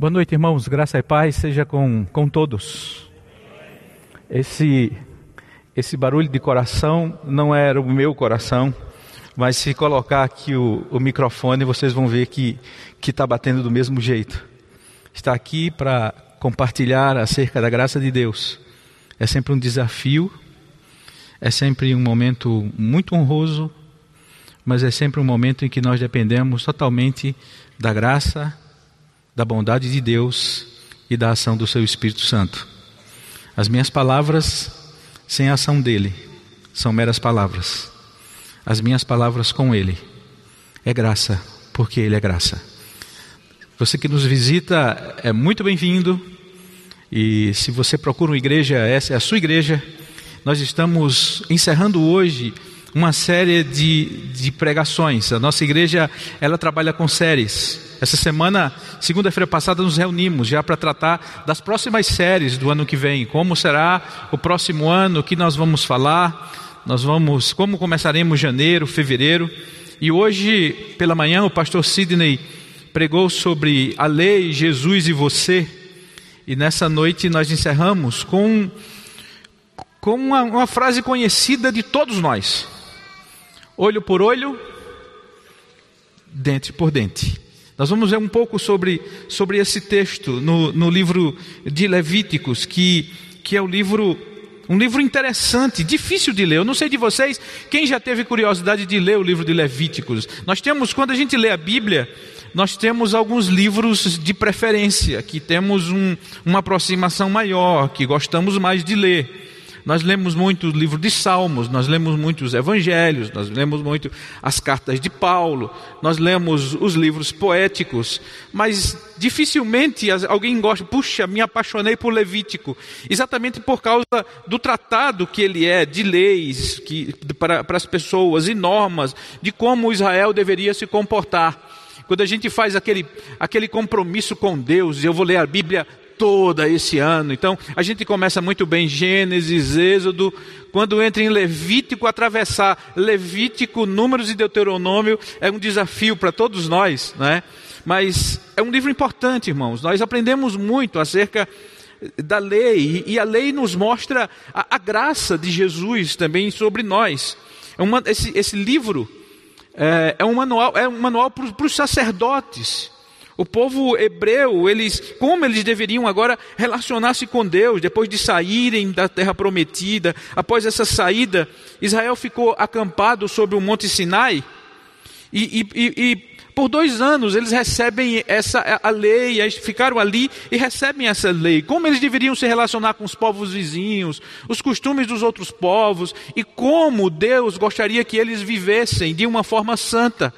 Boa noite, irmãos. Graça e paz seja com, com todos. Esse, esse barulho de coração não era o meu coração, mas se colocar aqui o, o microfone, vocês vão ver que está batendo do mesmo jeito. Está aqui para compartilhar acerca da graça de Deus. É sempre um desafio, é sempre um momento muito honroso, mas é sempre um momento em que nós dependemos totalmente da graça da bondade de Deus e da ação do seu Espírito Santo. As minhas palavras, sem a ação dele, são meras palavras. As minhas palavras com ele é graça, porque ele é graça. Você que nos visita é muito bem-vindo. E se você procura uma igreja, essa é a sua igreja. Nós estamos encerrando hoje uma série de, de pregações. A nossa igreja ela trabalha com séries. Essa semana, segunda-feira passada, nos reunimos já para tratar das próximas séries do ano que vem. Como será o próximo ano? O que nós vamos falar? Nós vamos, como começaremos janeiro, fevereiro? E hoje, pela manhã, o pastor Sidney pregou sobre a lei, Jesus e você. E nessa noite nós encerramos com, com uma, uma frase conhecida de todos nós: olho por olho, dente por dente. Nós vamos ver um pouco sobre, sobre esse texto no, no livro de Levíticos, que, que é o livro um livro interessante, difícil de ler. Eu não sei de vocês, quem já teve curiosidade de ler o livro de Levíticos? Nós temos, quando a gente lê a Bíblia, nós temos alguns livros de preferência, que temos um, uma aproximação maior, que gostamos mais de ler. Nós lemos muito o livro de Salmos, nós lemos muito os evangelhos, nós lemos muito as cartas de Paulo, nós lemos os livros poéticos, mas dificilmente alguém gosta, puxa, me apaixonei por Levítico, exatamente por causa do tratado que ele é, de leis que, para, para as pessoas e normas, de como Israel deveria se comportar. Quando a gente faz aquele, aquele compromisso com Deus, eu vou ler a Bíblia toda esse ano. Então, a gente começa muito bem Gênesis, Êxodo, quando entra em Levítico, atravessar Levítico, Números e Deuteronômio é um desafio para todos nós, né? Mas é um livro importante, irmãos. Nós aprendemos muito acerca da lei e a lei nos mostra a, a graça de Jesus também sobre nós. É uma, esse, esse livro é, é, um manual, é um manual para os sacerdotes. O povo hebreu, eles, como eles deveriam agora relacionar-se com Deus depois de saírem da terra prometida? Após essa saída, Israel ficou acampado sobre o Monte Sinai e, e, e por dois anos eles recebem essa a lei, ficaram ali e recebem essa lei. Como eles deveriam se relacionar com os povos vizinhos, os costumes dos outros povos e como Deus gostaria que eles vivessem de uma forma santa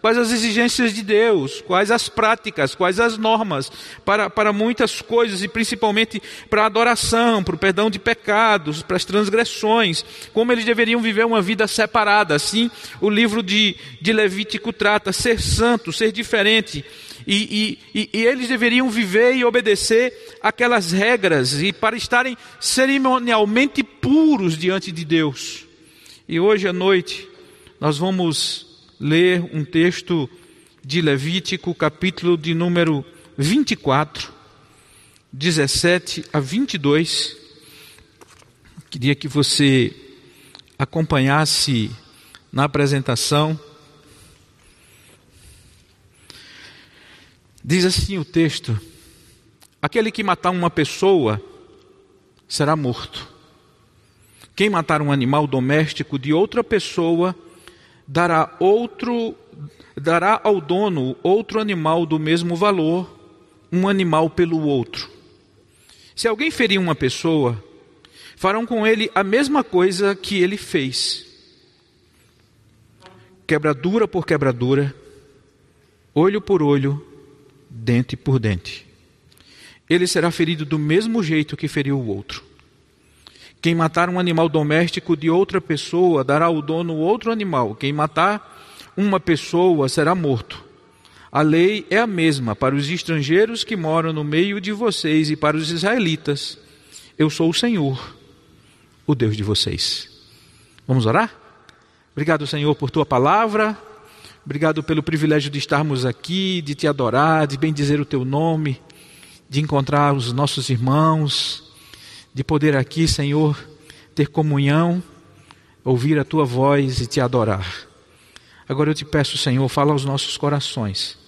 quais as exigências de Deus, quais as práticas, quais as normas para, para muitas coisas e principalmente para a adoração, para o perdão de pecados, para as transgressões, como eles deveriam viver uma vida separada. Assim, o livro de, de Levítico trata ser santo, ser diferente. E, e, e, eles deveriam viver e obedecer aquelas regras e para estarem cerimonialmente puros diante de Deus. E hoje à noite nós vamos ler um texto de Levítico, capítulo de número 24, 17 a 22. Queria que você acompanhasse na apresentação. Diz assim o texto: Aquele que matar uma pessoa será morto. Quem matar um animal doméstico de outra pessoa dará outro dará ao dono outro animal do mesmo valor, um animal pelo outro. Se alguém ferir uma pessoa, farão com ele a mesma coisa que ele fez. Quebradura por quebradura, olho por olho, dente por dente. Ele será ferido do mesmo jeito que feriu o outro. Quem matar um animal doméstico de outra pessoa dará ao dono outro animal. Quem matar uma pessoa será morto. A lei é a mesma para os estrangeiros que moram no meio de vocês e para os israelitas. Eu sou o Senhor, o Deus de vocês. Vamos orar? Obrigado, Senhor, por tua palavra. Obrigado pelo privilégio de estarmos aqui, de te adorar, de bendizer o teu nome. de encontrar os nossos irmãos, de poder aqui, Senhor, ter comunhão, ouvir a tua voz e te adorar. Agora eu te peço, Senhor, fala aos nossos corações.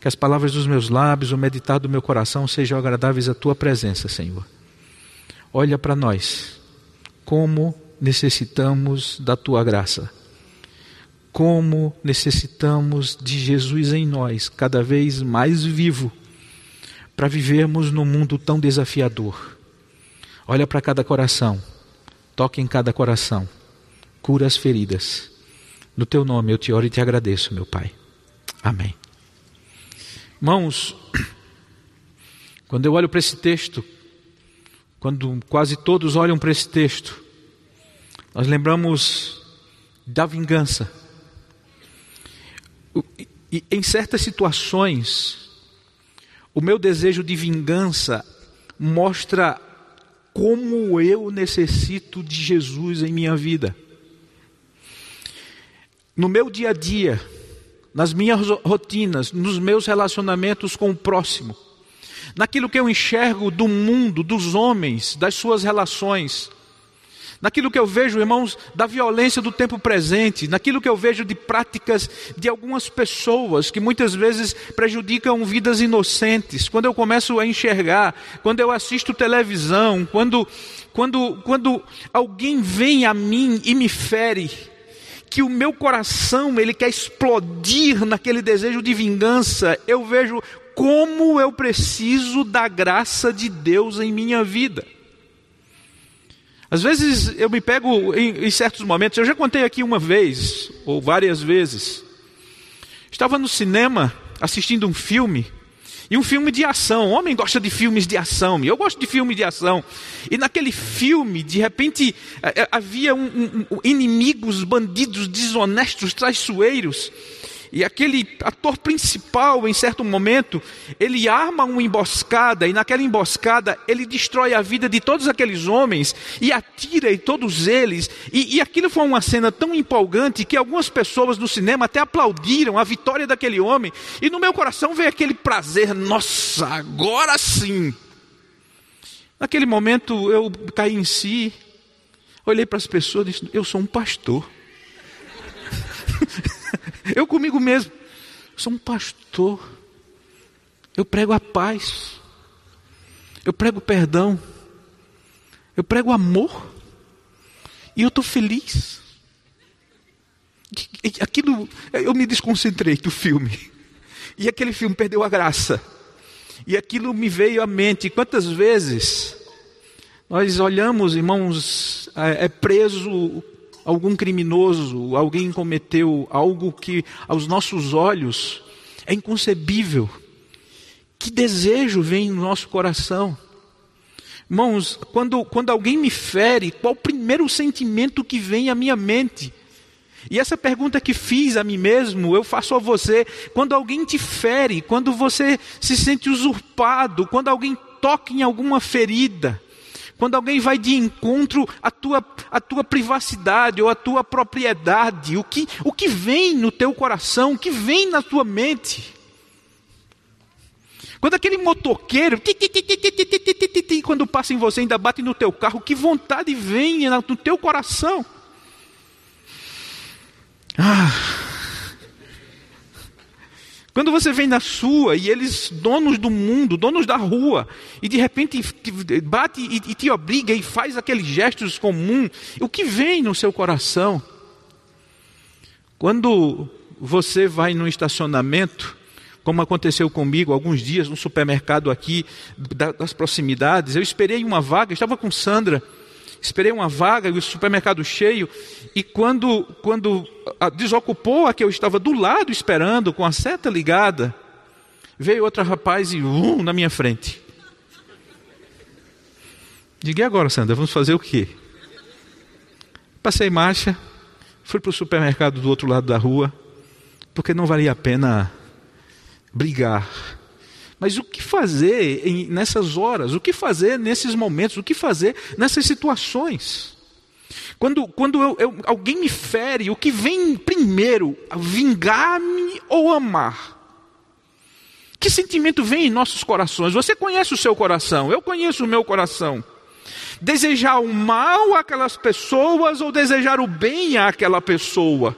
Que as palavras dos meus lábios, o meditar do meu coração sejam agradáveis à tua presença, Senhor. Olha para nós, como necessitamos da tua graça. Como necessitamos de Jesus em nós, cada vez mais vivo, para vivermos num mundo tão desafiador. Olha para cada coração, toque em cada coração, cura as feridas no teu nome eu te oro e te agradeço, meu Pai. Amém. Irmãos, quando eu olho para esse texto, quando quase todos olham para esse texto, nós lembramos da vingança. E em certas situações, o meu desejo de vingança mostra como eu necessito de Jesus em minha vida. No meu dia a dia, nas minhas rotinas, nos meus relacionamentos com o próximo, naquilo que eu enxergo do mundo, dos homens, das suas relações, naquilo que eu vejo, irmãos, da violência do tempo presente, naquilo que eu vejo de práticas de algumas pessoas que muitas vezes prejudicam vidas inocentes. Quando eu começo a enxergar, quando eu assisto televisão, quando quando quando alguém vem a mim e me fere, que o meu coração ele quer explodir naquele desejo de vingança, eu vejo como eu preciso da graça de Deus em minha vida. Às vezes eu me pego em, em, certos momentos, eu já contei aqui uma vez, ou várias vezes. Estava no cinema assistindo um filme e um filme de ação. O homem gosta de filmes de ação. Eu gosto de filmes de ação. E naquele filme, de repente, eh, eh, havia um, um, inimigos, bandidos desonestos, traiçoeiros. E aquele ator principal, em certo momento, ele arma uma emboscada, e naquela emboscada ele destrói a vida de todos aqueles homens e atira em todos eles. E, e aquilo foi uma cena tão empolgante que algumas pessoas no cinema até aplaudiram a vitória daquele homem. E no meu coração veio aquele prazer: nossa, agora sim. Naquele momento eu caí em si, olhei para as pessoas e disse: Eu sou um pastor. Eu comigo mesmo, sou um pastor. Eu prego a paz. Eu prego perdão. Eu prego amor. E eu estou feliz. Aquilo, eu me desconcentrei do filme. E aquele filme perdeu a graça. E aquilo me veio à mente. Quantas vezes nós olhamos, irmãos, é, é preso algum criminoso, alguém cometeu algo que aos nossos olhos é inconcebível. Que desejo vem no nosso coração? Irmãos, quando, quando alguém me fere, qual o primeiro sentimento que vem à minha mente? E essa pergunta que fiz a mim mesmo, eu faço a você. Quando alguém te fere, quando você se sente usurpado, quando alguém toca em alguma ferida, quando alguém vai de encontro à tua, à tua privacidade ou à tua propriedade, o que, o que vem no teu coração, o que vem na tua mente? Quando aquele motoqueiro, quando passa em você, ainda bate no teu carro, que vontade vem no teu coração? Ah, quando você vem na sua e eles, donos do mundo, donos da rua, e de repente bate e te obriga e faz aqueles gestos comuns, o que vem no seu coração? Quando você vai no estacionamento, como aconteceu comigo alguns dias no supermercado aqui das proximidades, eu esperei uma vaga, estava com Sandra, esperei uma vaga e o supermercado cheio, e quando, quando desocupou a que eu estava do lado esperando, com a seta ligada, veio outro rapaz e um na minha frente. Diga agora, Sandra, vamos fazer o quê? Passei marcha, fui para o supermercado do outro lado da rua, porque não valia a pena brigar mas o que fazer em, nessas horas? O que fazer nesses momentos? O que fazer nessas situações? Quando, quando eu, eu, alguém me fere, o que vem primeiro? Vingar-me ou amar? que sentimento vem em nossos corações? Você conhece o seu coração, eu conheço o meu coração. Desejar o mal àquelas pessoas ou desejar o bem àquela pessoa?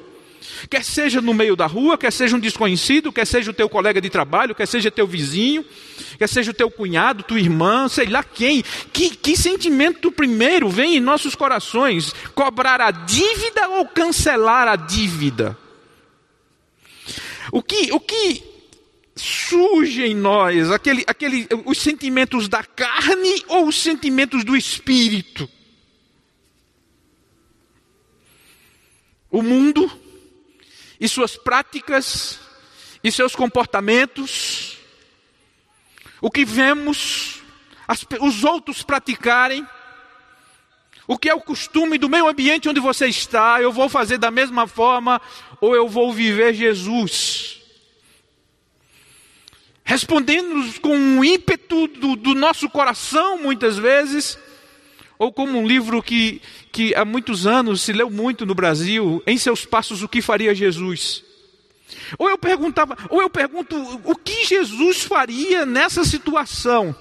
Quer seja no meio da rua, quer seja um desconhecido, quer seja o teu colega de trabalho, quer seja teu vizinho, quer seja o teu cunhado, tua irmã, sei lá quem. Que, que sentimento primeiro vem em nossos corações? Cobrar a dívida ou cancelar a dívida? O que, o que surge em nós? Aquele, aquele, os sentimentos da carne ou os sentimentos do espírito? O mundo e suas práticas e seus comportamentos, o que vemos as, os outros praticarem, o que é o costume do meio ambiente onde você está, eu vou fazer da mesma forma ou eu vou viver Jesus. Respondendo com um ímpeto do, do nosso coração, muitas vezes, ou como um livro que, que há muitos anos se leu muito no Brasil, em seus passos o que faria Jesus. Ou eu perguntava, ou eu pergunto, o que Jesus faria nessa situação?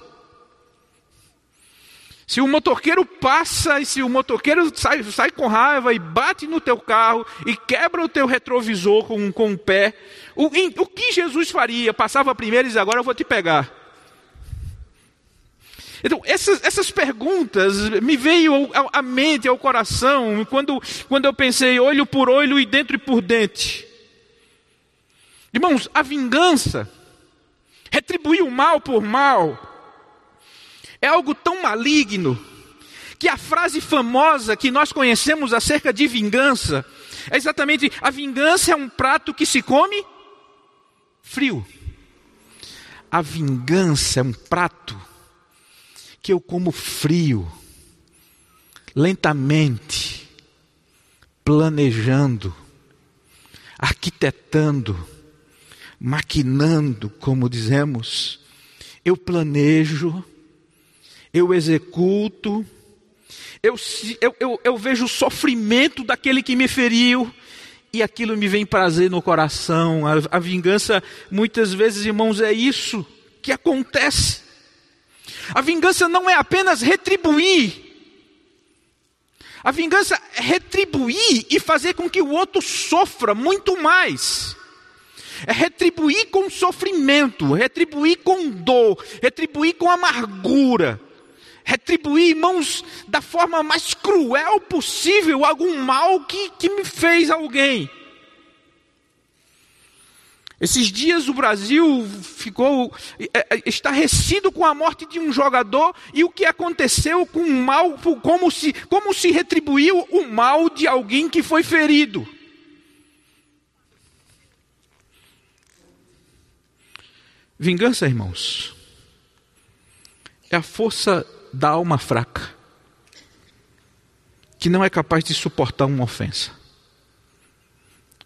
Se o motoqueiro passa e se o motoqueiro sai, sai com raiva e bate no teu carro e quebra o teu retrovisor com, com o pé, o, o que Jesus faria? Passava primeiro e agora eu vou te pegar. Então, essas, essas perguntas me veio à mente, ao coração, quando, quando eu pensei olho por olho e dentro e por dente. Irmãos, a vingança, retribuir o mal por mal, é algo tão maligno que a frase famosa que nós conhecemos acerca de vingança é exatamente: a vingança é um prato que se come frio. A vingança é um prato que eu como frio, lentamente, planejando, arquitetando, maquinando, como dizemos. Eu planejo eu executo, eu, eu, eu, eu vejo o sofrimento daquele que me feriu, e aquilo me vem prazer no coração. A, a, vingança, muitas vezes, irmãos, é isso que acontece. A vingança não é apenas retribuir. A vingança é retribuir e fazer com que o outro sofra muito mais. É retribuir com sofrimento, retribuir com dor, retribuir com amargura retribuir, irmãos, da forma mais cruel possível algum mal que, que me fez alguém. Esses dias o Brasil ficou é, é, estarrecido com a morte de um jogador e o que aconteceu com o mal, como se, como se retribuiu o mal de alguém que foi ferido. Vingança, irmãos, é a força da alma fraca, que não é capaz de suportar uma ofensa.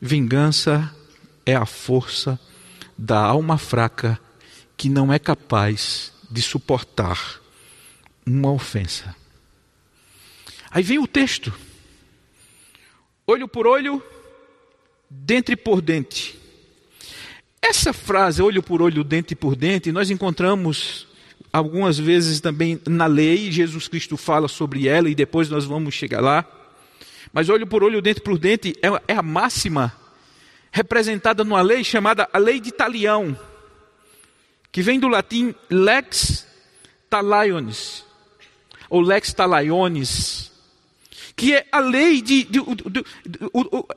Vingança é a força da alma fraca que não é capaz de suportar uma ofensa. Aí vem o texto: olho por olho, dente por dente. Essa frase, olho por olho, dente por dente, nós encontramos algumas vezes também na lei, Jesus Cristo fala sobre ela e depois nós vamos chegar lá. Mas olho por olho, dente por dente, é, é a máxima representada numa lei chamada a lei de Talião, que vem do latim lex talionis, ou lex talionis, que é a lei de, de, de, de,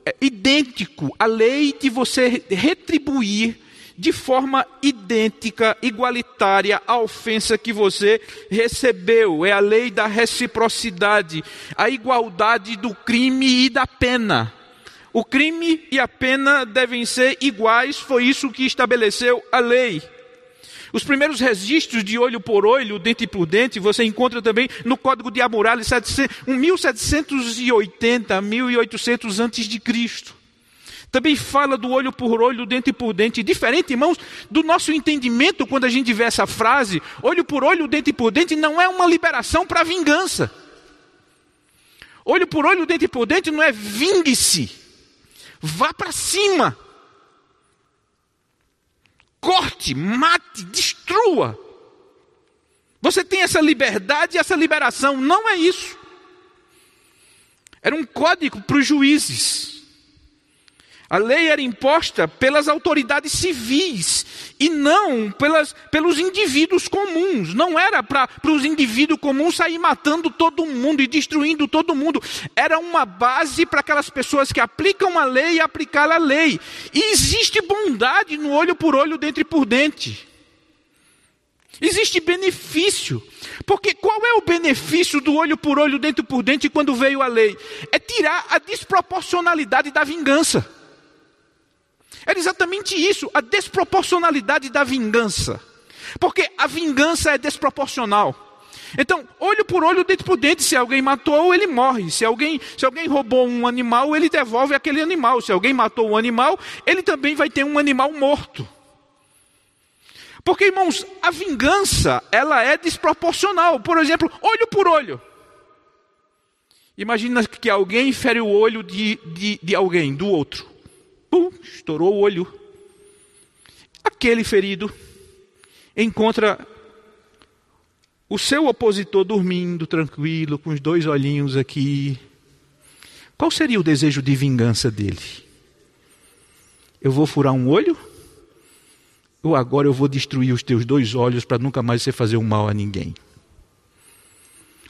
é idêntico, a lei de você retribuir de forma idêntica, igualitária à ofensa que você recebeu. É a lei da reciprocidade, a igualdade do crime e da pena. O crime e a pena devem ser iguais, foi isso que estabeleceu a lei. Os primeiros registros de olho por olho, dente por dente, você encontra também no Código de Hammurabi, 1780, 1800 antes de Cristo. Também fala do olho por olho, dente por dente. Diferente, irmãos, do nosso entendimento quando a gente vê essa frase, olho por olho, dente por dente, não é uma liberação para vingança. Olho por olho, dente por dente não é vingue-se. Vá para cima. Corte mate, destrua. Você tem essa liberdade e essa liberação. Não é isso. Era um código para os juízes. A lei era imposta pelas autoridades civis e não pelas, pelos indivíduos comuns. Não era para os indivíduos comuns sair matando todo mundo e destruindo todo mundo. Era uma base para aquelas pessoas que aplicam a lei e aplicar a lei. E existe bondade no olho por olho, dente por dente. Existe benefício. Porque qual é o benefício do olho por olho, dente por dente quando veio a lei? É tirar a desproporcionalidade da vingança. Era exatamente isso, a desproporcionalidade da vingança. Porque a vingança é desproporcional. Então, olho por olho, dente por dente, se alguém matou, ele morre. Se alguém, se alguém roubou um animal, ele devolve aquele animal. Se alguém matou um animal, ele também vai ter um animal morto. Porque, irmãos, a vingança, ela é desproporcional. Por exemplo, olho por olho. Imagina que alguém fere o olho de, de, de alguém, do outro. Pum, estourou o olho. Aquele ferido encontra o seu opositor dormindo tranquilo, com os dois olhinhos aqui. Qual seria o desejo de vingança dele? Eu vou furar um olho? Ou agora eu vou destruir os teus dois olhos para nunca mais você fazer um mal a ninguém?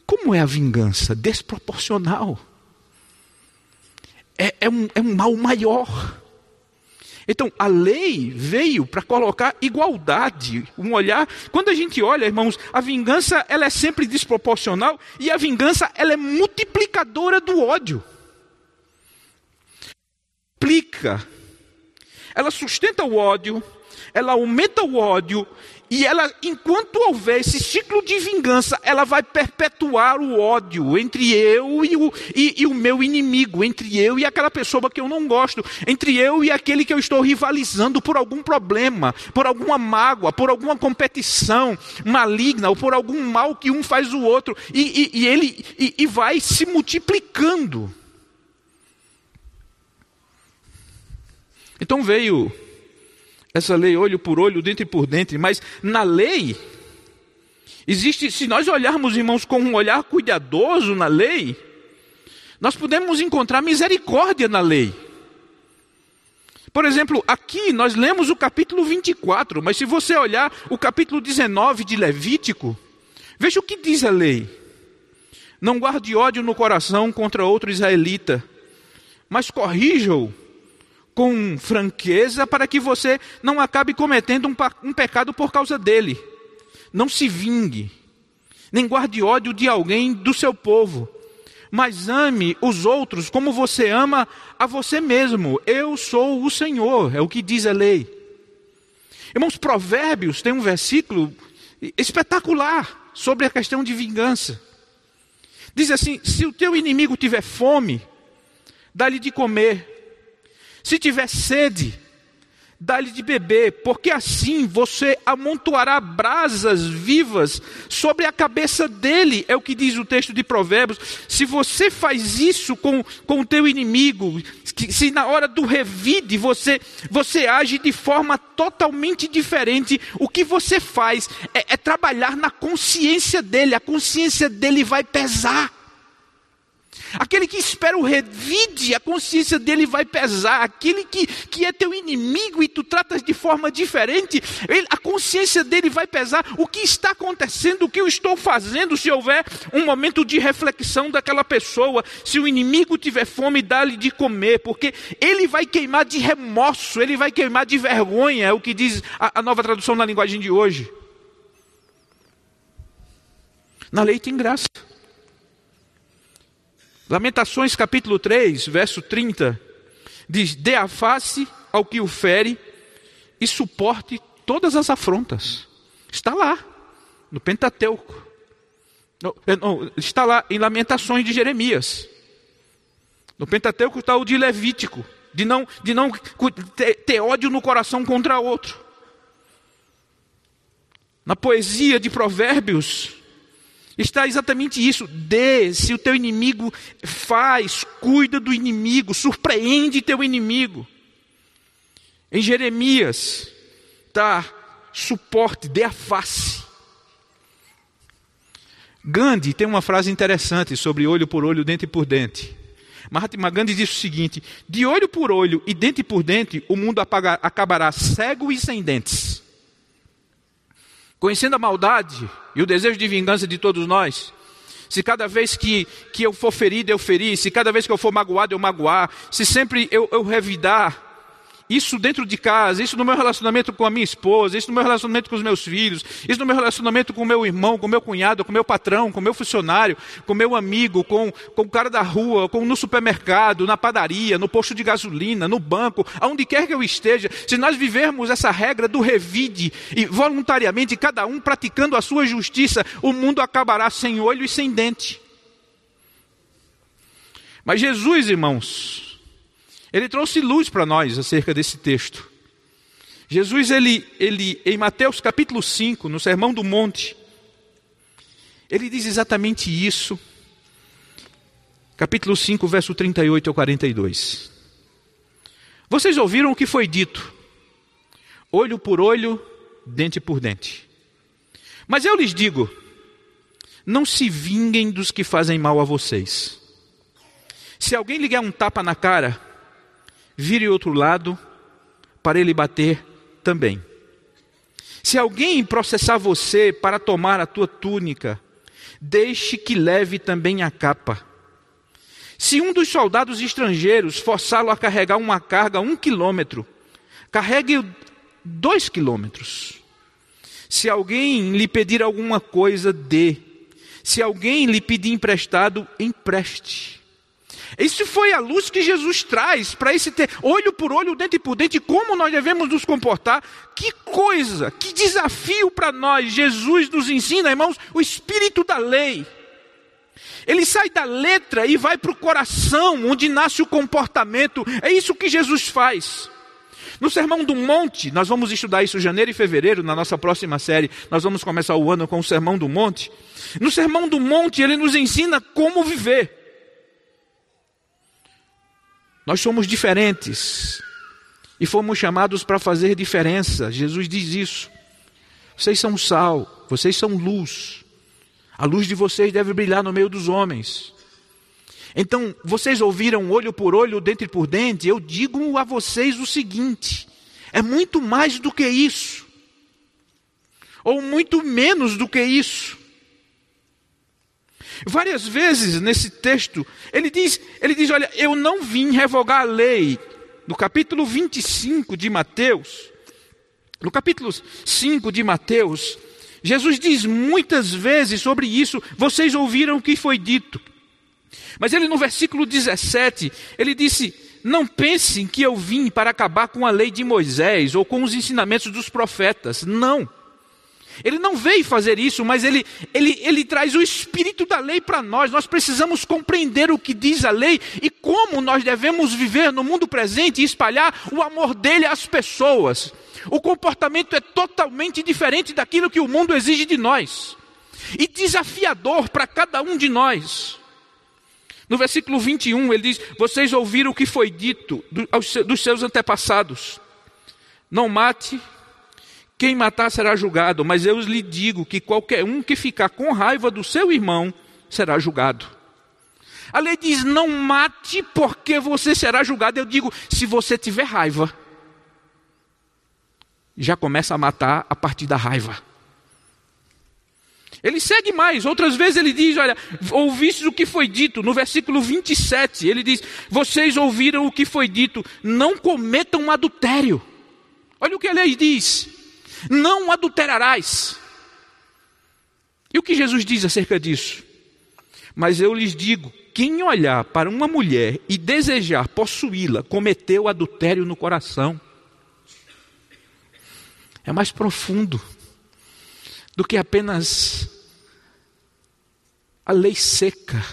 Como é a vingança? Desproporcional. É, é, um, é um mal maior. Então, a lei veio para colocar igualdade, um olhar. Quando a gente olha, irmãos, a vingança ela é sempre desproporcional e a vingança ela é multiplicadora do ódio. Plica. Ela sustenta o ódio, ela aumenta o ódio e ela, enquanto houver esse ciclo de vingança, ela vai perpetuar o ódio entre eu e o, e, e o meu inimigo, entre eu e aquela pessoa que eu não gosto, entre eu e aquele que eu estou rivalizando por algum problema, por alguma mágoa, por alguma competição maligna, ou por algum mal que um faz o outro, e, e, e ele e vai se multiplicando. Então veio essa lei olho por olho, dente por dente, mas na lei, existe, se nós olharmos, irmãos, com um olhar cuidadoso na lei, nós podemos encontrar misericórdia na lei. Por exemplo, aqui nós lemos o capítulo 24, mas se você olhar o capítulo 19 de Levítico, veja o que diz a lei. Não guarde ódio no coração contra outro israelita, mas corrija-o com franqueza para que você não acabe cometendo um, um pecado por causa dele. Não se vingue, nem guarde ódio de alguém do seu povo, mas ame os outros como você ama a você mesmo. Eu sou o Senhor, é o que diz a lei. Irmãos, Provérbios tem um versículo espetacular sobre a questão de vingança. Diz assim: se o teu inimigo tiver fome, dá-lhe de comer. Se tiver sede, dá-lhe de beber, porque assim você amontoará brasas vivas sobre a cabeça dele, é o que diz o texto de Provérbios. Se você faz isso com, com o teu inimigo, se na hora do revide você, você age de forma totalmente diferente, o que você faz é, é trabalhar na consciência dele, a consciência dele vai pesar. Aquele que espera o revide, a consciência dele vai pesar. Aquele que, que é teu inimigo e tu tratas de forma diferente, ele, a consciência dele vai pesar. O que está acontecendo, o que eu estou fazendo, se houver um momento de reflexão daquela pessoa, se o inimigo tiver fome, dá-lhe de comer, porque ele vai queimar de remorso, ele vai queimar de vergonha, é o que diz a, a nova tradução na linguagem de hoje. Na lei tem graça. Lamentações capítulo 3, verso 30, diz: Dê a face ao que o fere e suporte todas as afrontas. Está lá, no Pentateuco. Não, está lá em Lamentações de Jeremias. No Pentateuco está o de Levítico, de não, de não ter ódio no coração contra outro. Na poesia de Provérbios, Está exatamente isso. Dê, se o teu inimigo faz, cuida do inimigo, surpreende teu inimigo. Em Jeremias, tá, suporte, dê a face. Gandhi tem uma frase interessante sobre olho por olho, dente por dente. Mahatma Gandhi diz o seguinte: de olho por olho e dente por dente, o mundo acabará cego e sem dentes. Conhecendo a maldade e o desejo de vingança de todos nós, se cada vez que, que eu for ferido eu ferir, se cada vez que eu for magoado eu magoar, se sempre eu, eu revidar, isso dentro de casa, isso no meu relacionamento com a minha esposa, isso no meu relacionamento com os meus filhos, isso no meu relacionamento com o meu irmão, com o meu cunhado, com o meu patrão, com o meu funcionário, com o meu amigo, com, com o cara da rua, com no supermercado, na padaria, no posto de gasolina, no banco, aonde quer que eu esteja. Se nós vivermos essa regra do revide e voluntariamente cada um praticando a sua justiça, o mundo acabará sem olho e sem dente. Mas Jesus, irmãos, ele trouxe luz para nós acerca desse texto. Jesus, ele, ele, em Mateus capítulo 5, no Sermão do Monte, ele diz exatamente isso. Capítulo 5, verso 38 ao 42. Vocês ouviram o que foi dito: olho por olho, dente por dente. Mas eu lhes digo: não se vinguem dos que fazem mal a vocês. Se alguém lhe der um tapa na cara, vire outro lado para ele bater também. Se alguém processar você para tomar a tua túnica, deixe que leve também a capa. Se um dos soldados estrangeiros forçá-lo a carregar uma carga um quilômetro, carregue dois quilômetros. Se alguém lhe pedir alguma coisa, dê. Se alguém lhe pedir emprestado, empreste. Isso foi a luz que Jesus traz para esse ter olho por olho, dente por dente, como nós devemos nos comportar. Que coisa, que desafio para nós. Jesus nos ensina, irmãos, o espírito da lei. Ele sai da letra e vai para o coração, onde nasce o comportamento. É isso que Jesus faz. No Sermão do Monte, nós vamos estudar isso em janeiro e fevereiro, na nossa próxima série. Nós vamos começar o ano com o Sermão do Monte. No Sermão do Monte, ele nos ensina como viver. Nós somos diferentes e fomos chamados para fazer diferença. Jesus diz isso. Vocês são sal, vocês são luz. A luz de vocês deve brilhar no meio dos homens. Então, vocês ouviram olho por olho, dente por dente. Eu digo a vocês o seguinte: é muito mais do que isso, ou muito menos do que isso. Várias vezes nesse texto, ele diz, ele diz: Olha, eu não vim revogar a lei. No capítulo 25 de Mateus, no capítulo 5 de Mateus, Jesus diz muitas vezes sobre isso, vocês ouviram o que foi dito. Mas ele no versículo 17, ele disse: Não pensem que eu vim para acabar com a lei de Moisés ou com os ensinamentos dos profetas. Não. Ele não veio fazer isso, mas ele, ele, ele traz o espírito da lei para nós. Nós precisamos compreender o que diz a lei e como nós devemos viver no mundo presente e espalhar o amor dele às pessoas. O comportamento é totalmente diferente daquilo que o mundo exige de nós e desafiador para cada um de nós. No versículo 21, ele diz: Vocês ouviram o que foi dito dos seus antepassados: Não mate, quem matar será julgado, mas eu lhe digo que qualquer um que ficar com raiva do seu irmão será julgado. A lei diz: não mate, porque você será julgado. Eu digo: se você tiver raiva, já começa a matar a partir da raiva. Ele segue mais, outras vezes ele diz: Olha, ouviste o que foi dito, no versículo 27, ele diz: Vocês ouviram o que foi dito, não cometam adultério. Olha o que a lei diz: não adulterarás. E o que Jesus diz acerca disso? Mas eu lhes digo: quem olhar para uma mulher e desejar possuí-la, cometeu adultério no coração. É mais profundo do que apenas a lei seca.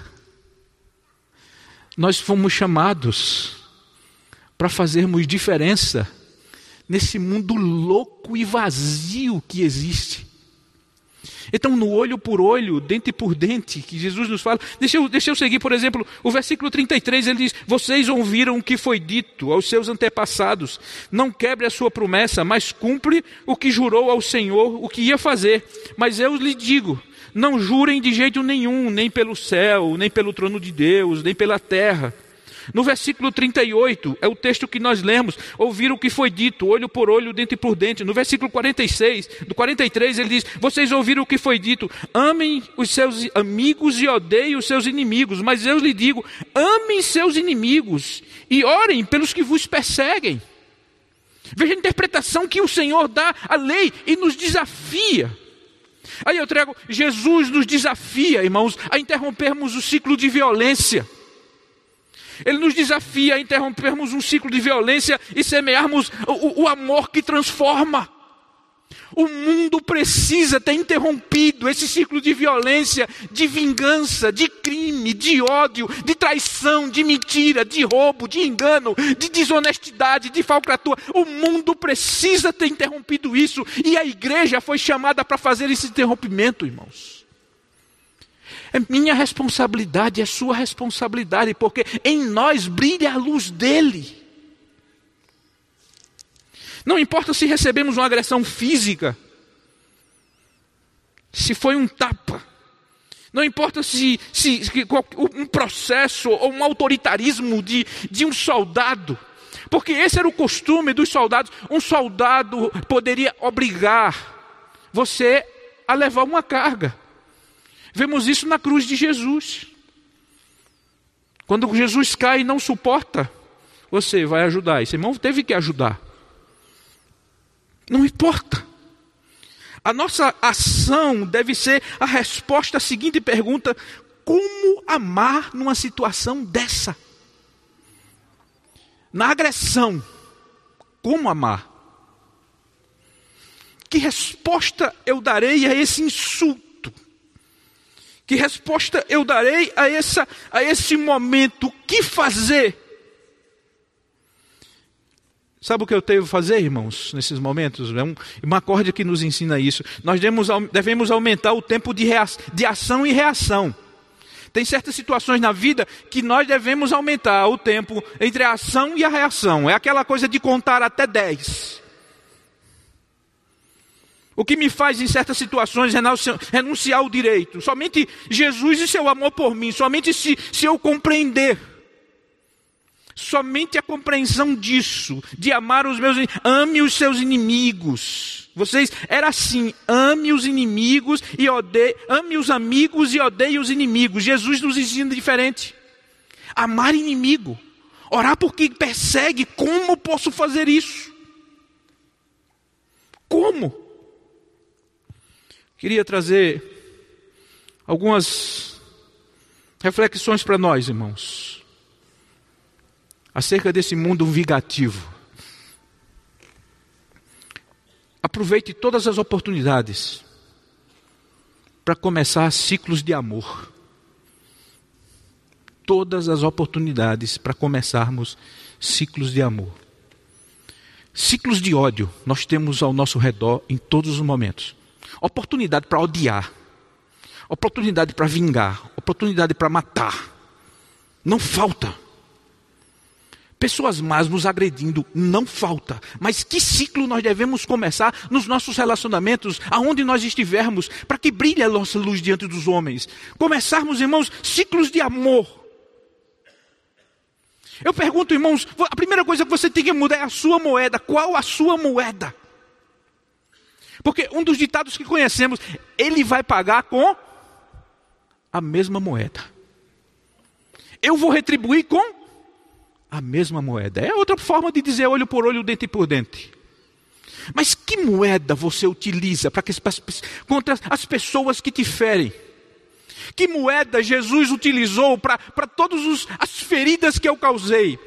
Nós fomos chamados para fazermos diferença nesse mundo louco e vazio que existe. Então, no olho por olho, dente por dente, que Jesus nos fala. Deixa eu, deixa eu seguir, por exemplo, o versículo 33, ele diz: Vocês ouviram o que foi dito aos seus antepassados. Não quebre a sua promessa, mas cumpre o que jurou ao Senhor, o que ia fazer. Mas eu lhe digo: não jurem de jeito nenhum, nem pelo céu, nem pelo trono de Deus, nem pela terra no versículo 38, é o texto que nós lemos, ouviram o que foi dito, olho por olho, dente por dente. No versículo 46, do 43, ele diz: Vocês ouviram o que foi dito, amem os seus amigos e odeiem os seus inimigos. Mas eu lhe digo: amem seus inimigos e orem pelos que vos perseguem. Veja a interpretação que o Senhor dá à lei e nos desafia. Aí eu trago, Jesus nos desafia, irmãos, a interrompermos o ciclo de violência. Ele nos desafia a interrompermos um ciclo de violência e semearmos o, o amor que transforma. O mundo precisa ter interrompido esse ciclo de violência, de vingança, de crime, de ódio, de traição, de mentira, de roubo, de engano, de desonestidade, de falcatrua. O mundo precisa ter interrompido isso e a igreja foi chamada para fazer esse interrompimento, irmãos. É minha responsabilidade, é sua responsabilidade, porque em nós brilha a luz dele. Não importa se recebemos uma agressão física, se foi um tapa, não importa se, se, se um processo ou um autoritarismo de, de um soldado, porque esse era o costume dos soldados. Um soldado poderia obrigar você a levar uma carga. Vemos isso na cruz de Jesus. Quando Jesus cai e não suporta, você vai ajudar. Esse irmão teve que ajudar. Não importa. A nossa ação deve ser a resposta à seguinte pergunta: como amar numa situação dessa? Na agressão, como amar? Que resposta eu darei a esse insulto? Que resposta eu darei a, essa, a esse momento? O que fazer? Sabe o que eu que fazer, irmãos, nesses momentos? É um, uma corda que nos ensina isso. Nós devemos, devemos aumentar o tempo de, rea, de ação e reação. Tem certas situações na vida que nós devemos aumentar o tempo entre a ação e a reação. É aquela coisa de contar até 10. O que me faz, em certas situações, renunciar ao direito. Somente Jesus e seu amor por mim. Somente se, se eu compreender. Somente a compreensão disso, de amar os meus ame os seus inimigos. Vocês, era assim, ame os inimigos e odeie, ame os amigos e odeie os inimigos. Jesus nos ensina diferente. Amar inimigo, orar por quem persegue, como posso fazer isso? Como? Queria trazer algumas reflexões para nós, irmãos, acerca desse mundo vingativo. Aproveite todas as oportunidades para começar ciclos de amor. Todas as oportunidades para começarmos ciclos de amor. Ciclos de ódio nós temos ao nosso redor em todos os momentos oportunidade para odiar, oportunidade para vingar, oportunidade para matar. Não falta. Pessoas más nos agredindo, não falta. Mas que ciclo nós devemos começar nos nossos relacionamentos, aonde nós estivermos, para que brilhe a nossa luz diante dos homens? Começarmos, irmãos, ciclos de amor. Eu pergunto, irmãos, a primeira coisa que você tem que mudar é a sua moeda. Qual a sua moeda? Porque um dos ditados que conhecemos, ele vai pagar com a mesma moeda. Eu vou retribuir com a mesma moeda. É outra forma de dizer olho por olho, dente por dente. Mas que moeda você utiliza para que, contra as pessoas que te ferem? Que moeda Jesus utilizou para todas as feridas que eu causei?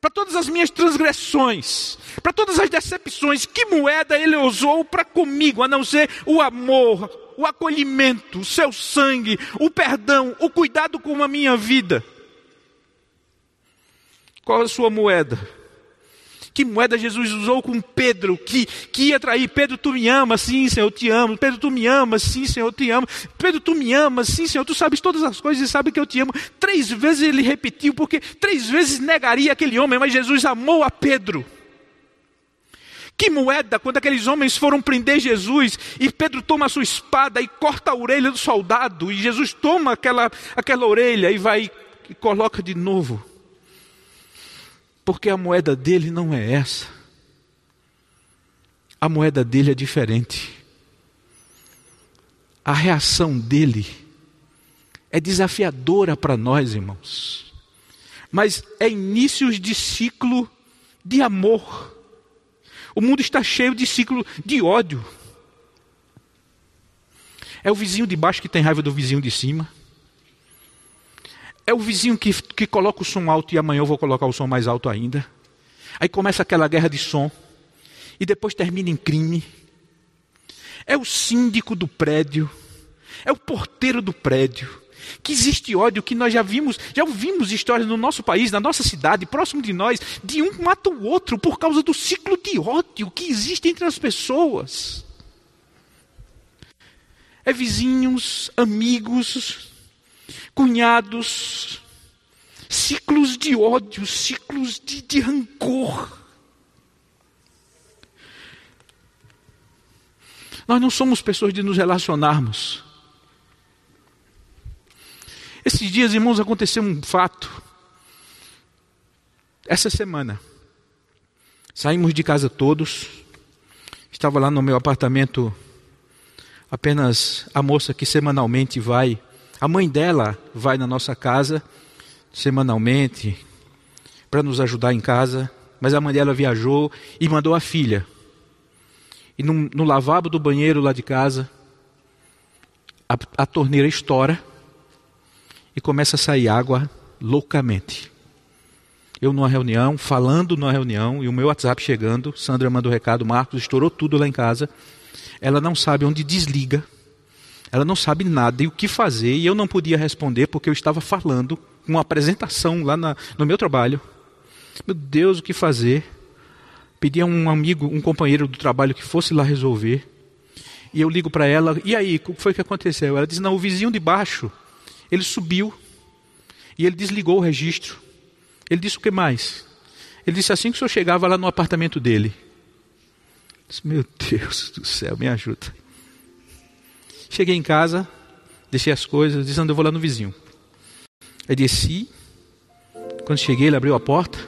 Para todas as minhas transgressões, para todas as decepções, que moeda ele usou para comigo, a não ser o amor, o acolhimento, o seu sangue, o perdão, o cuidado com a minha vida? Qual a sua moeda? Que moeda Jesus usou com Pedro, que, que ia trair? Pedro, tu me amas, sim, Senhor, eu te amo. Pedro, tu me amas, sim, Senhor, eu te amo. Pedro, tu me amas, sim, Senhor, tu sabes todas as coisas e sabe que eu te amo. Três vezes ele repetiu, porque três vezes negaria aquele homem, mas Jesus amou a Pedro. Que moeda quando aqueles homens foram prender Jesus e Pedro toma a sua espada e corta a orelha do soldado, e Jesus toma aquela, aquela orelha e vai e coloca de novo. Porque a moeda dele não é essa. A moeda dele é diferente. A reação dele é desafiadora para nós, irmãos. Mas é inícios de ciclo de amor. O mundo está cheio de ciclo de ódio. É o vizinho de baixo que tem raiva do vizinho de cima. É o vizinho que, que coloca o som alto e amanhã eu vou colocar o som mais alto ainda. Aí começa aquela guerra de som. E depois termina em crime. É o síndico do prédio. É o porteiro do prédio que existe ódio, que nós já vimos, já ouvimos histórias no nosso país, na nossa cidade, próximo de nós, de um mata o outro por causa do ciclo de ódio que existe entre as pessoas. É vizinhos, amigos, cunhados, ciclos de ódio, ciclos de, de rancor. Nós não somos pessoas de nos relacionarmos esses dias, irmãos, aconteceu um fato. Essa semana, saímos de casa todos. Estava lá no meu apartamento apenas a moça que semanalmente vai, a mãe dela vai na nossa casa semanalmente para nos ajudar em casa, mas a mãe dela viajou e mandou a filha. E no, no lavabo do banheiro lá de casa, a, a torneira estoura e começa a sair água loucamente. Eu numa reunião, falando numa reunião, e o meu WhatsApp chegando, Sandra manda o um recado, Marcos, estourou tudo lá em casa. Ela não sabe onde desliga, ela não sabe nada e o que fazer, e eu não podia responder porque eu estava falando com uma apresentação lá na, no meu trabalho. Meu Deus, o que fazer? Pedi a um amigo, um companheiro do trabalho que fosse lá resolver. E eu ligo para ela, e aí, o que foi que aconteceu? Ela diz: Não, o vizinho de baixo ele subiu e ele desligou o registro. Ele disse o que mais? Ele disse assim que o senhor chegava lá no apartamento dele. Meu Deus do céu, me ajuda. Cheguei em casa, deixei as coisas, disse, eu vou lá no vizinho. Aí desci, quando cheguei ele abriu a porta.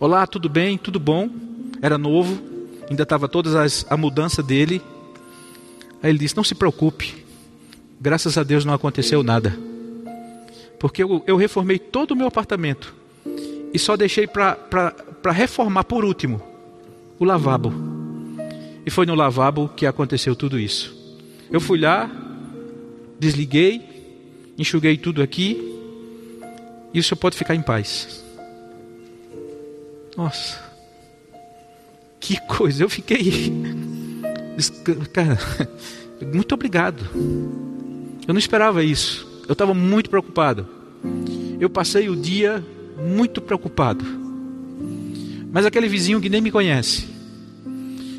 Olá, tudo bem? Tudo bom? Era novo, ainda estava todas as, a mudança dele. Aí ele disse, não se preocupe, Graças a Deus não aconteceu nada. Porque eu, eu reformei todo o meu apartamento. E só deixei para reformar por último o lavabo. E foi no lavabo que aconteceu tudo isso. Eu fui lá, desliguei, enxuguei tudo aqui. E o senhor pode ficar em paz. Nossa. Que coisa, eu fiquei. Cara, muito obrigado. Eu não esperava isso. Eu estava muito preocupado. Eu passei o dia muito preocupado. Mas aquele vizinho que nem me conhece,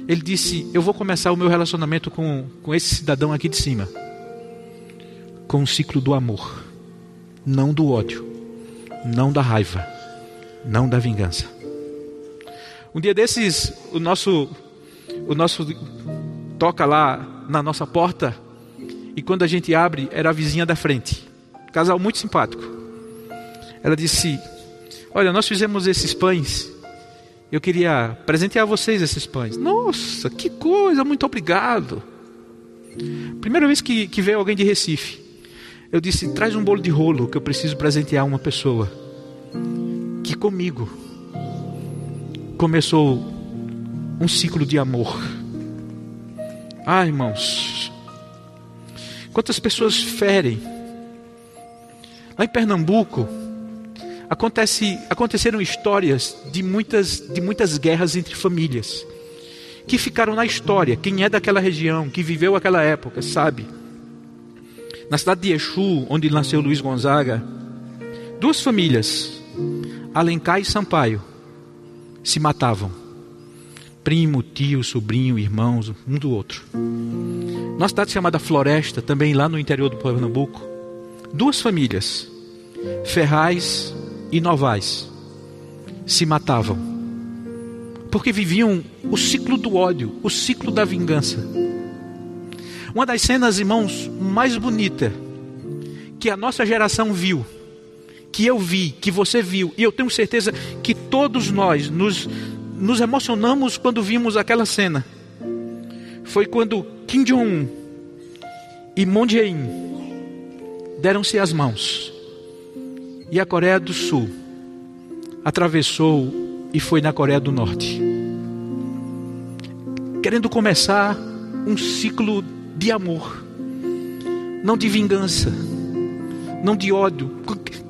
ele disse: Eu vou começar o meu relacionamento com, com esse cidadão aqui de cima. Com o ciclo do amor, não do ódio, não da raiva, não da vingança. Um dia desses, o nosso, o nosso toca lá na nossa porta e quando a gente abre, era a vizinha da frente. Casal muito simpático. Ela disse: Olha, nós fizemos esses pães. Eu queria presentear vocês esses pães. Nossa, que coisa, muito obrigado. Primeira vez que, que veio alguém de Recife, eu disse: Traz um bolo de rolo que eu preciso presentear uma pessoa. Que comigo começou um ciclo de amor. Ah, irmãos, Quantas pessoas ferem? Lá em Pernambuco, acontece, aconteceram histórias de muitas, de muitas guerras entre famílias que ficaram na história. Quem é daquela região, que viveu aquela época, sabe. Na cidade de Exu, onde nasceu Luiz Gonzaga, duas famílias, Alencar e Sampaio, se matavam. Primo, tio, sobrinho, irmãos, um do outro. Numa cidade chamada Floresta, também lá no interior do Pernambuco, duas famílias, Ferraz e Novais, se matavam. Porque viviam o ciclo do ódio, o ciclo da vingança. Uma das cenas, irmãos, mais bonita que a nossa geração viu, que eu vi, que você viu, e eu tenho certeza que todos nós nos, nos emocionamos quando vimos aquela cena. Foi quando Kim Jong-un e Moon Jae-in deram-se as mãos. E a Coreia do Sul atravessou e foi na Coreia do Norte. Querendo começar um ciclo de amor, não de vingança, não de ódio.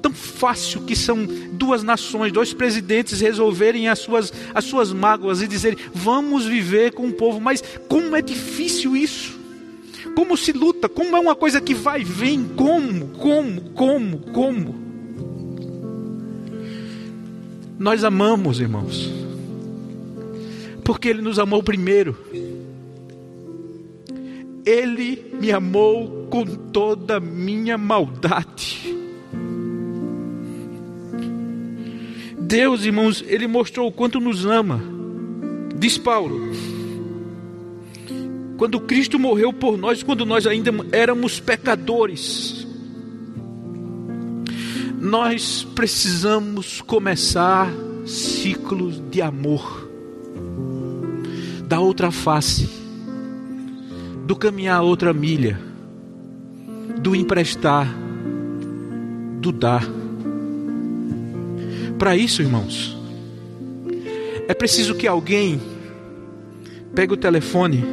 Tão fácil que são duas nações, dois presidentes resolverem as suas, as suas mágoas e dizerem: vamos viver com o povo. Mas como é difícil isso? Como se luta? Como é uma coisa que vai e vem? Como? Como? Como? Como? Nós amamos, irmãos, porque Ele nos amou primeiro. Ele me amou com toda a minha maldade. Deus, irmãos, Ele mostrou o quanto nos ama. Diz Paulo. Quando Cristo morreu por nós, quando nós ainda éramos pecadores, nós precisamos começar ciclos de amor, da outra face do caminhar outra milha, do emprestar, do dar. Para isso, irmãos, é preciso que alguém pegue o telefone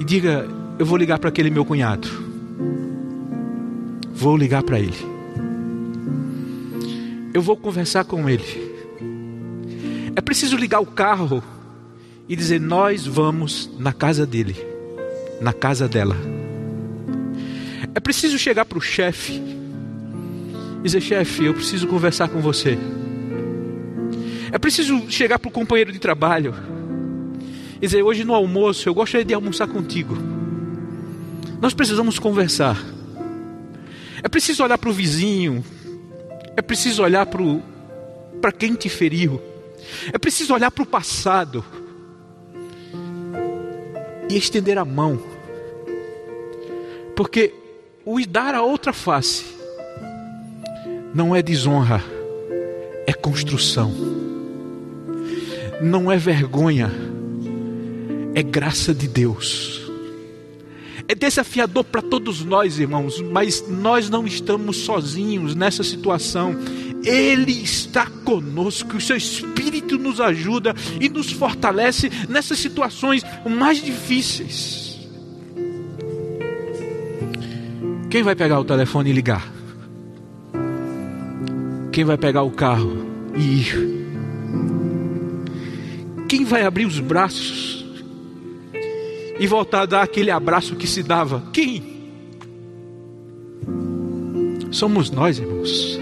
e diga: Eu vou ligar para aquele meu cunhado. Vou ligar para ele. Eu vou conversar com ele. É preciso ligar o carro e dizer: Nós vamos na casa dele, na casa dela. É preciso chegar para o chefe e dizer: Chefe, eu preciso conversar com você. É preciso chegar para o companheiro de trabalho e dizer: Hoje no almoço eu gostaria de almoçar contigo. Nós precisamos conversar. É preciso olhar para o vizinho. É preciso olhar para quem te feriu. É preciso olhar para o passado e estender a mão. Porque o dar a outra face não é desonra, é construção. Não é vergonha, é graça de Deus. É desafiador para todos nós, irmãos, mas nós não estamos sozinhos nessa situação. Ele está conosco, o seu Espírito nos ajuda e nos fortalece nessas situações mais difíceis. Quem vai pegar o telefone e ligar? Quem vai pegar o carro e ir? Quem vai abrir os braços e voltar a dar aquele abraço que se dava? Quem? Somos nós, irmãos.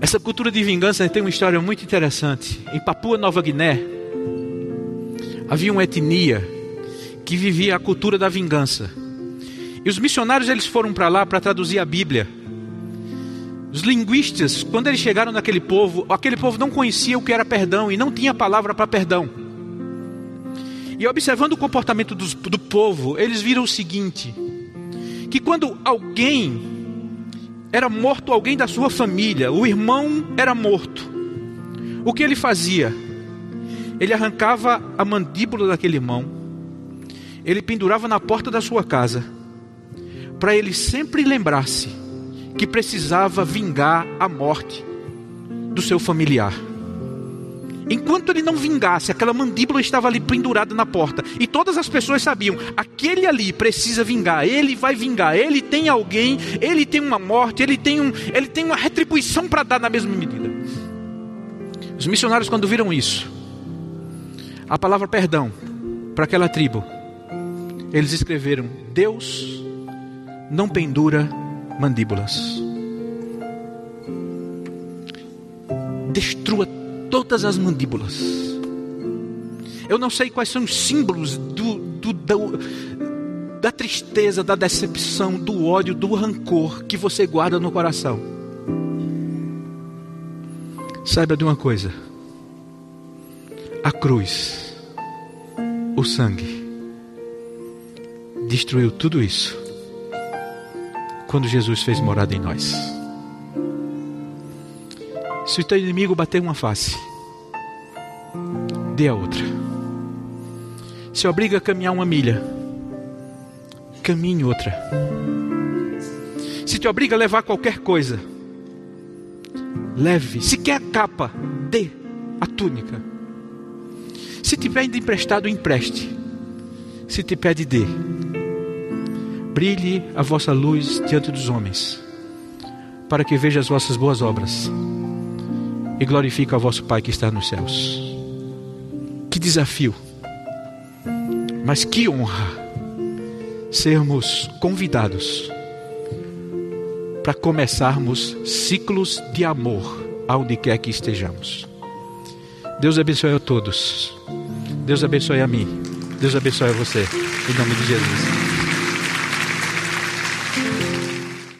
Essa cultura de vingança tem uma história muito interessante. Em Papua Nova Guiné, havia uma etnia que vivia a cultura da vingança. E os missionários eles foram para lá para traduzir a Bíblia. Os linguistas, quando eles chegaram naquele povo, aquele povo não conhecia o que era perdão e não tinha palavra para perdão. E observando o comportamento do, do povo, eles viram o seguinte: que quando alguém era morto alguém da sua família, o irmão era morto. O que ele fazia? Ele arrancava a mandíbula daquele irmão, ele pendurava na porta da sua casa, para ele sempre lembrar-se que precisava vingar a morte do seu familiar. Enquanto ele não vingasse, aquela mandíbula estava ali pendurada na porta. E todas as pessoas sabiam: aquele ali precisa vingar, ele vai vingar, ele tem alguém, ele tem uma morte, ele tem, um, ele tem uma retribuição para dar na mesma medida. Os missionários, quando viram isso, a palavra perdão para aquela tribo, eles escreveram: Deus não pendura mandíbulas. destrua todas as mandíbulas. Eu não sei quais são os símbolos do, do, do, da tristeza, da decepção, do ódio, do rancor que você guarda no coração. Saiba de uma coisa: a cruz, o sangue, destruiu tudo isso quando Jesus fez morada em nós. Se o teu inimigo bater uma face, dê a outra. Se obriga a caminhar uma milha, caminhe outra. Se te obriga a levar qualquer coisa, leve. Se quer a capa, dê a túnica. Se te pede emprestado, empreste. Se te pede, dê. Brilhe a vossa luz diante dos homens, para que veja as vossas boas obras e glorifique o vosso Pai que está nos céus. Que desafio, mas que honra sermos convidados para começarmos ciclos de amor aonde quer que estejamos. Deus abençoe a todos. Deus abençoe a mim. Deus abençoe a você. Em nome de Jesus.